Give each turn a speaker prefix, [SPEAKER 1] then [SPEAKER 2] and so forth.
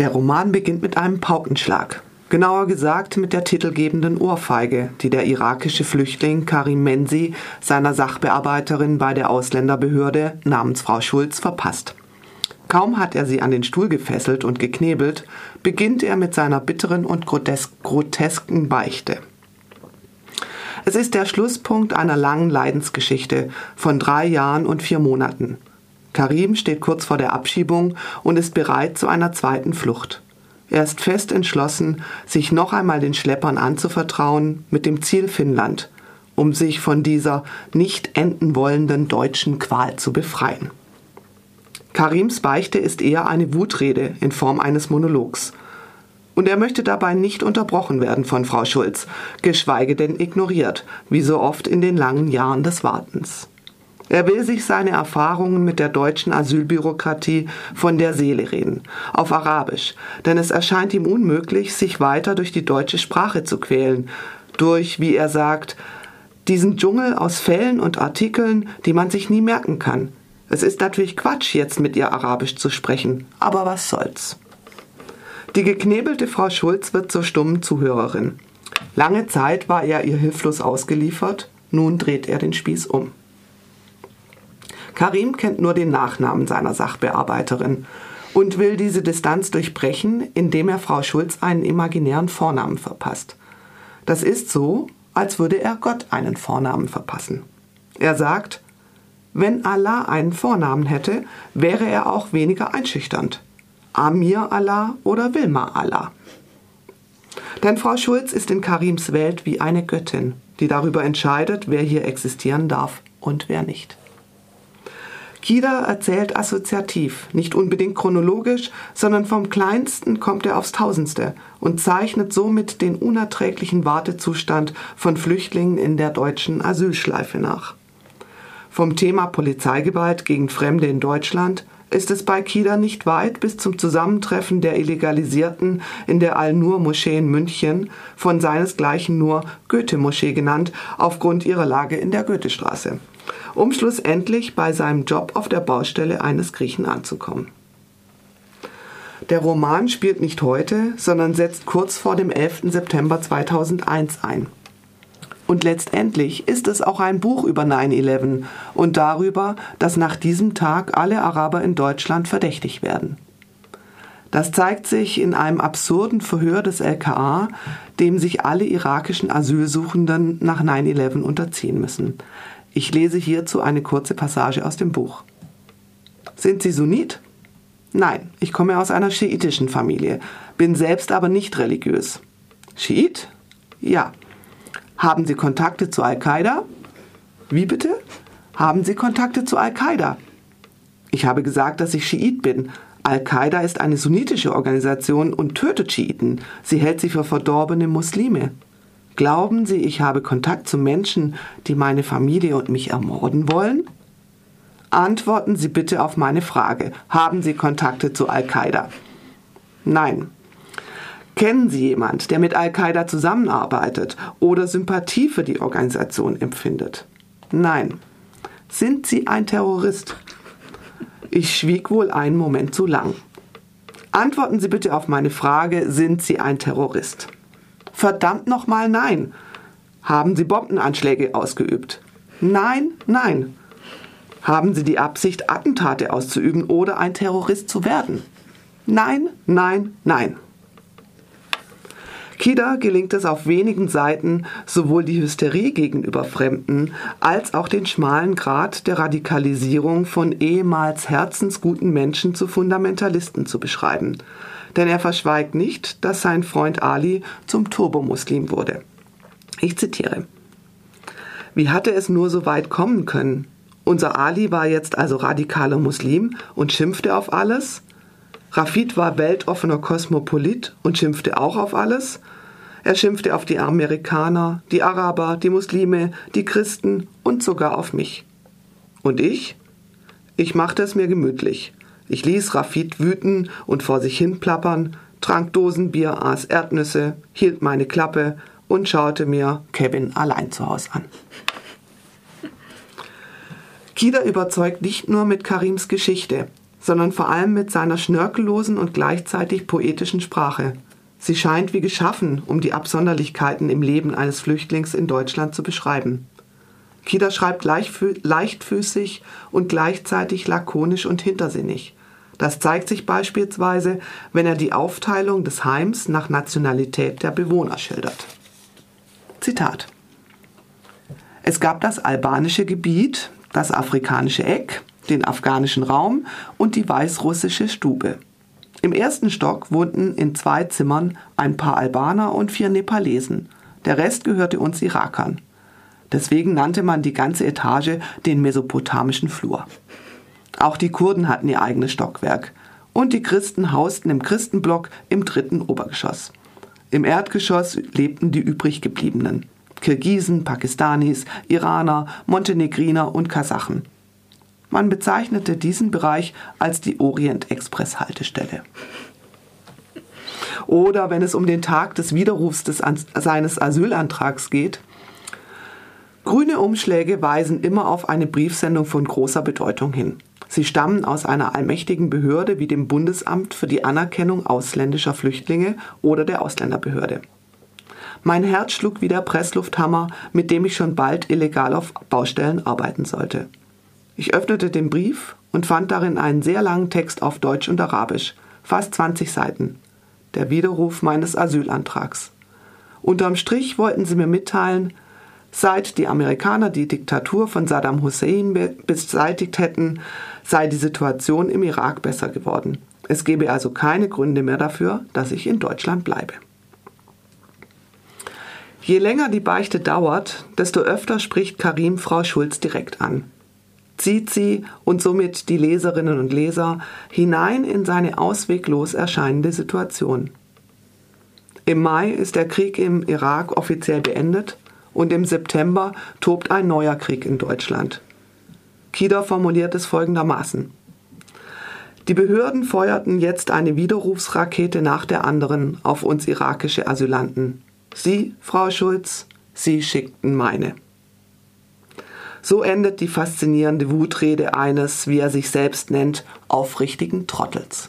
[SPEAKER 1] Der Roman beginnt mit einem Paukenschlag. Genauer gesagt mit der titelgebenden Ohrfeige, die der irakische Flüchtling Karim Mensi seiner Sachbearbeiterin bei der Ausländerbehörde namens Frau Schulz verpasst. Kaum hat er sie an den Stuhl gefesselt und geknebelt, beginnt er mit seiner bitteren und grotesken Beichte. Es ist der Schlusspunkt einer langen Leidensgeschichte von drei Jahren und vier Monaten. Karim steht kurz vor der Abschiebung und ist bereit zu einer zweiten Flucht. Er ist fest entschlossen, sich noch einmal den Schleppern anzuvertrauen, mit dem Ziel Finnland, um sich von dieser nicht enden wollenden deutschen Qual zu befreien. Karims Beichte ist eher eine Wutrede in Form eines Monologs. Und er möchte dabei nicht unterbrochen werden von Frau Schulz, geschweige denn ignoriert, wie so oft in den langen Jahren des Wartens. Er will sich seine Erfahrungen mit der deutschen Asylbürokratie von der Seele reden, auf Arabisch, denn es erscheint ihm unmöglich, sich weiter durch die deutsche Sprache zu quälen, durch, wie er sagt, diesen Dschungel aus Fällen und Artikeln, die man sich nie merken kann. Es ist natürlich Quatsch, jetzt mit ihr Arabisch zu sprechen, aber was soll's. Die geknebelte Frau Schulz wird zur stummen Zuhörerin. Lange Zeit war er ihr hilflos ausgeliefert, nun dreht er den Spieß um. Karim kennt nur den Nachnamen seiner Sachbearbeiterin und will diese Distanz durchbrechen, indem er Frau Schulz einen imaginären Vornamen verpasst. Das ist so, als würde er Gott einen Vornamen verpassen. Er sagt, wenn Allah einen Vornamen hätte, wäre er auch weniger einschüchternd. Amir Allah oder Wilma Allah. Denn Frau Schulz ist in Karims Welt wie eine Göttin, die darüber entscheidet, wer hier existieren darf und wer nicht. Kida erzählt assoziativ, nicht unbedingt chronologisch, sondern vom Kleinsten kommt er aufs Tausendste und zeichnet somit den unerträglichen Wartezustand von Flüchtlingen in der deutschen Asylschleife nach. Vom Thema Polizeigewalt gegen Fremde in Deutschland ist es bei Kida nicht weit bis zum Zusammentreffen der Illegalisierten in der Al-Nur-Moschee in München, von seinesgleichen nur Goethe-Moschee genannt, aufgrund ihrer Lage in der Goethestraße um schlussendlich bei seinem Job auf der Baustelle eines Griechen anzukommen. Der Roman spielt nicht heute, sondern setzt kurz vor dem 11. September 2001 ein. Und letztendlich ist es auch ein Buch über 9-11 und darüber, dass nach diesem Tag alle Araber in Deutschland verdächtig werden. Das zeigt sich in einem absurden Verhör des LKA, dem sich alle irakischen Asylsuchenden nach 9-11 unterziehen müssen. Ich lese hierzu eine kurze Passage aus dem Buch. Sind Sie Sunnit? Nein, ich komme aus einer schiitischen Familie, bin selbst aber nicht religiös. Schiit? Ja. Haben Sie Kontakte zu Al-Qaida? Wie bitte? Haben Sie Kontakte zu Al-Qaida? Ich habe gesagt, dass ich Schiit bin. Al-Qaida ist eine sunnitische Organisation und tötet Schiiten. Sie hält sie für verdorbene Muslime. Glauben Sie, ich habe Kontakt zu Menschen, die meine Familie und mich ermorden wollen? Antworten Sie bitte auf meine Frage. Haben Sie Kontakte zu Al-Qaida? Nein. Kennen Sie jemand, der mit Al-Qaida zusammenarbeitet oder Sympathie für die Organisation empfindet? Nein. Sind Sie ein Terrorist? Ich schwieg wohl einen Moment zu lang. Antworten Sie bitte auf meine Frage, sind Sie ein Terrorist? Verdammt nochmal nein. Haben Sie Bombenanschläge ausgeübt? Nein, nein. Haben Sie die Absicht, Attentate auszuüben oder ein Terrorist zu werden? Nein, nein, nein. Kida gelingt es auf wenigen Seiten, sowohl die Hysterie gegenüber Fremden als auch den schmalen Grad der Radikalisierung von ehemals herzensguten Menschen zu Fundamentalisten zu beschreiben denn er verschweigt nicht, dass sein Freund Ali zum Turbomuslim wurde. Ich zitiere. Wie hatte es nur so weit kommen können? Unser Ali war jetzt also radikaler Muslim und schimpfte auf alles? Rafid war weltoffener Kosmopolit und schimpfte auch auf alles? Er schimpfte auf die Amerikaner, die Araber, die Muslime, die Christen und sogar auf mich. Und ich? Ich machte es mir gemütlich. Ich ließ Rafid wüten und vor sich hin plappern, trank Dosenbier, aß Erdnüsse, hielt meine Klappe und schaute mir Kevin allein zu Hause an. Kida überzeugt nicht nur mit Karims Geschichte. Sondern vor allem mit seiner schnörkellosen und gleichzeitig poetischen Sprache. Sie scheint wie geschaffen, um die Absonderlichkeiten im Leben eines Flüchtlings in Deutschland zu beschreiben. Kida schreibt leichtfüßig und gleichzeitig lakonisch und hintersinnig. Das zeigt sich beispielsweise, wenn er die Aufteilung des Heims nach Nationalität der Bewohner schildert. Zitat. Es gab das albanische Gebiet, das afrikanische Eck, den afghanischen Raum und die weißrussische Stube. Im ersten Stock wohnten in zwei Zimmern ein paar Albaner und vier Nepalesen. Der Rest gehörte uns Irakern. Deswegen nannte man die ganze Etage den mesopotamischen Flur. Auch die Kurden hatten ihr eigenes Stockwerk. Und die Christen hausten im Christenblock im dritten Obergeschoss. Im Erdgeschoss lebten die übrig gebliebenen. Kirgisen, Pakistanis, Iraner, Montenegriner und Kasachen. Man bezeichnete diesen Bereich als die Orient-Express-Haltestelle. Oder wenn es um den Tag des Widerrufs des, seines Asylantrags geht, Grüne Umschläge weisen immer auf eine Briefsendung von großer Bedeutung hin. Sie stammen aus einer allmächtigen Behörde wie dem Bundesamt für die Anerkennung ausländischer Flüchtlinge oder der Ausländerbehörde. Mein Herz schlug wie der Presslufthammer, mit dem ich schon bald illegal auf Baustellen arbeiten sollte. Ich öffnete den Brief und fand darin einen sehr langen Text auf Deutsch und Arabisch, fast 20 Seiten. Der Widerruf meines Asylantrags. Unterm Strich wollten sie mir mitteilen, Seit die Amerikaner die Diktatur von Saddam Hussein beseitigt hätten, sei die Situation im Irak besser geworden. Es gebe also keine Gründe mehr dafür, dass ich in Deutschland bleibe. Je länger die Beichte dauert, desto öfter spricht Karim Frau Schulz direkt an. Zieht sie und somit die Leserinnen und Leser hinein in seine ausweglos erscheinende Situation. Im Mai ist der Krieg im Irak offiziell beendet und im September tobt ein neuer Krieg in Deutschland. Kida formuliert es folgendermaßen. Die Behörden feuerten jetzt eine Widerrufsrakete nach der anderen auf uns irakische Asylanten. Sie, Frau Schulz, Sie schickten meine. So endet die faszinierende Wutrede eines, wie er sich selbst nennt, aufrichtigen Trottels.